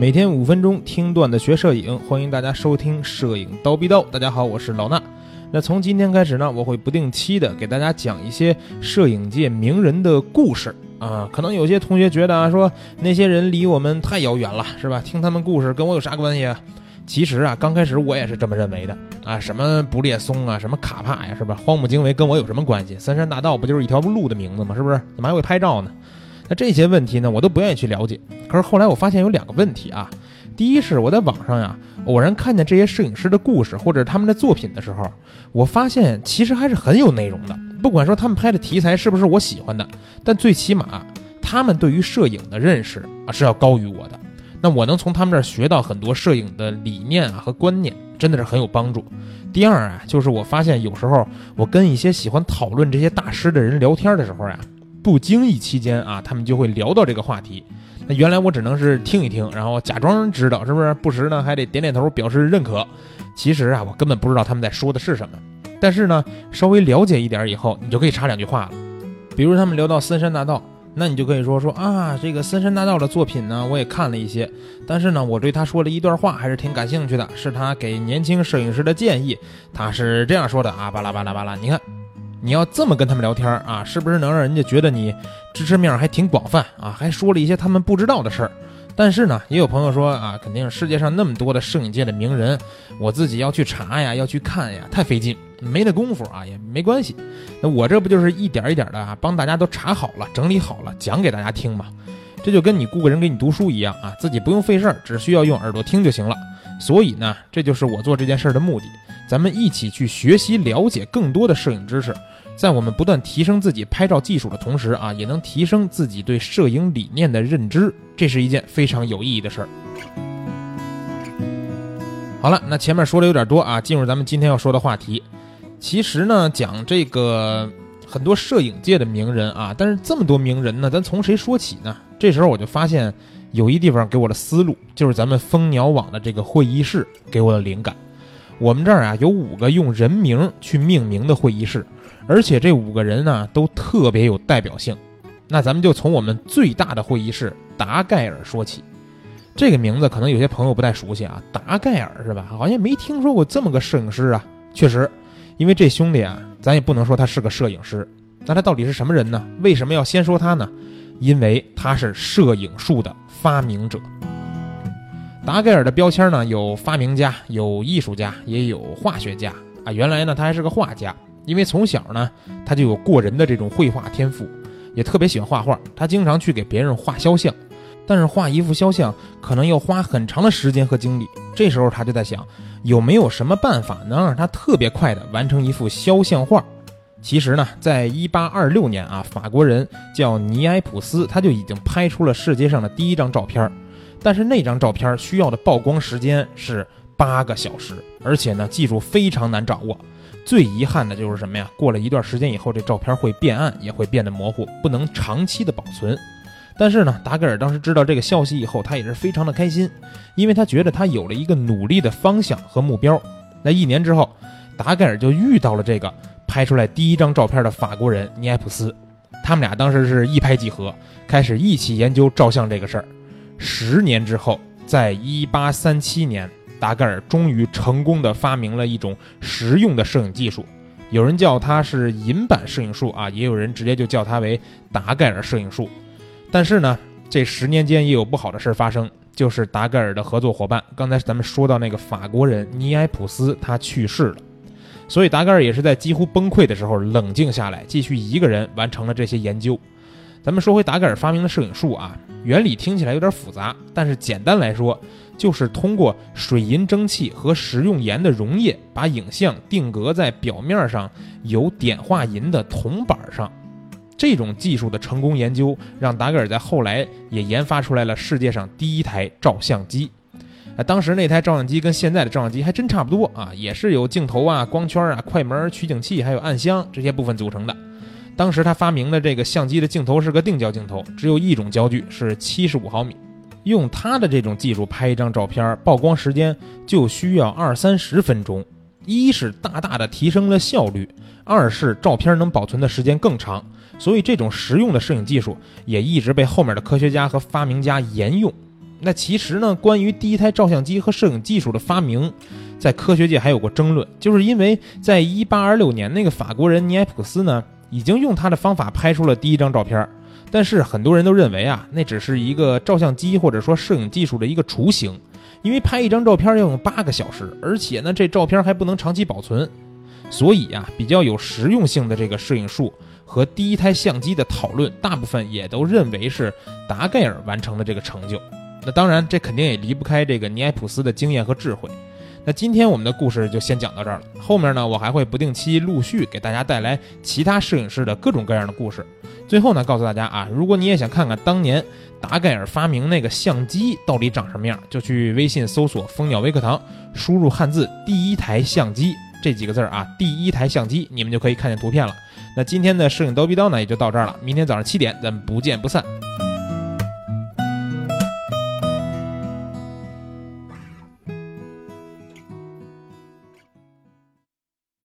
每天五分钟听段子学摄影，欢迎大家收听《摄影刀逼刀》。大家好，我是老衲。那从今天开始呢，我会不定期的给大家讲一些摄影界名人的故事啊。可能有些同学觉得啊，说那些人离我们太遥远了，是吧？听他们故事跟我有啥关系啊？其实啊，刚开始我也是这么认为的啊。什么布列松啊，什么卡帕呀，是吧？荒木经惟跟我有什么关系？三山大道不就是一条路的名字吗？是不是？怎么还会拍照呢？那这些问题呢，我都不愿意去了解。可是后来我发现有两个问题啊。第一是我在网上呀，偶然看见这些摄影师的故事或者他们的作品的时候，我发现其实还是很有内容的。不管说他们拍的题材是不是我喜欢的，但最起码他们对于摄影的认识啊是要高于我的。那我能从他们这儿学到很多摄影的理念啊和观念，真的是很有帮助。第二啊，就是我发现有时候我跟一些喜欢讨论这些大师的人聊天的时候呀。不经意期间啊，他们就会聊到这个话题。那原来我只能是听一听，然后假装知道，是不是？不时呢还得点点头表示认可。其实啊，我根本不知道他们在说的是什么。但是呢，稍微了解一点以后，你就可以插两句话了。比如他们聊到森山大道，那你就可以说说啊，这个森山大道的作品呢，我也看了一些。但是呢，我对他说了一段话还是挺感兴趣的，是他给年轻摄影师的建议。他是这样说的啊，巴拉巴拉巴拉，你看。你要这么跟他们聊天啊，是不是能让人家觉得你知识面还挺广泛啊？还说了一些他们不知道的事儿。但是呢，也有朋友说啊，肯定世界上那么多的摄影界的名人，我自己要去查呀，要去看呀，太费劲，没那功夫啊，也没关系。那我这不就是一点一点的啊，帮大家都查好了、整理好了，讲给大家听嘛？这就跟你雇个人给你读书一样啊，自己不用费事儿，只需要用耳朵听就行了。所以呢，这就是我做这件事儿的目的。咱们一起去学习、了解更多的摄影知识。在我们不断提升自己拍照技术的同时啊，也能提升自己对摄影理念的认知，这是一件非常有意义的事儿。好了，那前面说的有点多啊，进入咱们今天要说的话题。其实呢，讲这个很多摄影界的名人啊，但是这么多名人呢，咱从谁说起呢？这时候我就发现有一地方给我的思路，就是咱们蜂鸟网的这个会议室给我的灵感。我们这儿啊有五个用人名去命名的会议室。而且这五个人呢都特别有代表性，那咱们就从我们最大的会议室达盖尔说起。这个名字可能有些朋友不太熟悉啊，达盖尔是吧？好像没听说过这么个摄影师啊。确实，因为这兄弟啊，咱也不能说他是个摄影师，那他到底是什么人呢？为什么要先说他呢？因为他是摄影术的发明者。达盖尔的标签呢，有发明家，有艺术家，也有化学家啊。原来呢，他还是个画家。因为从小呢，他就有过人的这种绘画天赋，也特别喜欢画画。他经常去给别人画肖像，但是画一幅肖像可能要花很长的时间和精力。这时候他就在想，有没有什么办法能让他特别快的完成一幅肖像画？其实呢，在一八二六年啊，法国人叫尼埃普斯，他就已经拍出了世界上的第一张照片。但是那张照片需要的曝光时间是八个小时，而且呢，技术非常难掌握。最遗憾的就是什么呀？过了一段时间以后，这照片会变暗，也会变得模糊，不能长期的保存。但是呢，达盖尔当时知道这个消息以后，他也是非常的开心，因为他觉得他有了一个努力的方向和目标。那一年之后，达盖尔就遇到了这个拍出来第一张照片的法国人尼埃普斯，他们俩当时是一拍即合，开始一起研究照相这个事儿。十年之后，在一八三七年。达盖尔终于成功的发明了一种实用的摄影技术，有人叫它是银版摄影术啊，也有人直接就叫它为达盖尔摄影术。但是呢，这十年间也有不好的事发生，就是达盖尔的合作伙伴，刚才咱们说到那个法国人尼埃普斯，他去世了。所以达盖尔也是在几乎崩溃的时候冷静下来，继续一个人完成了这些研究。咱们说回达盖尔发明的摄影术啊，原理听起来有点复杂，但是简单来说。就是通过水银蒸汽和食用盐的溶液，把影像定格在表面上有碘化银的铜板上。这种技术的成功研究，让达盖尔在后来也研发出来了世界上第一台照相机。啊，当时那台照相机跟现在的照相机还真差不多啊，也是有镜头啊、光圈啊、快门、取景器还有暗箱这些部分组成的。当时他发明的这个相机的镜头是个定焦镜头，只有一种焦距，是七十五毫米。用他的这种技术拍一张照片，曝光时间就需要二三十分钟。一是大大的提升了效率，二是照片能保存的时间更长。所以这种实用的摄影技术也一直被后面的科学家和发明家沿用。那其实呢，关于第一台照相机和摄影技术的发明，在科学界还有过争论，就是因为在一八二六年，那个法国人尼埃普斯呢，已经用他的方法拍出了第一张照片，但是很多人都认为啊，那只是一个照相机或者说摄影技术的一个雏形，因为拍一张照片要用八个小时，而且呢，这照片还不能长期保存，所以啊，比较有实用性的这个摄影术。和第一台相机的讨论，大部分也都认为是达盖尔完成的这个成就。那当然，这肯定也离不开这个尼埃普斯的经验和智慧。那今天我们的故事就先讲到这儿了。后面呢，我还会不定期陆续给大家带来其他摄影师的各种各样的故事。最后呢，告诉大家啊，如果你也想看看当年达盖尔发明那个相机到底长什么样，就去微信搜索“蜂鸟微课堂”，输入汉字“第一台相机”这几个字儿啊，“第一台相机”，你们就可以看见图片了。那今天的摄影刀逼刀呢，也就到这儿了。明天早上七点，咱们不见不散。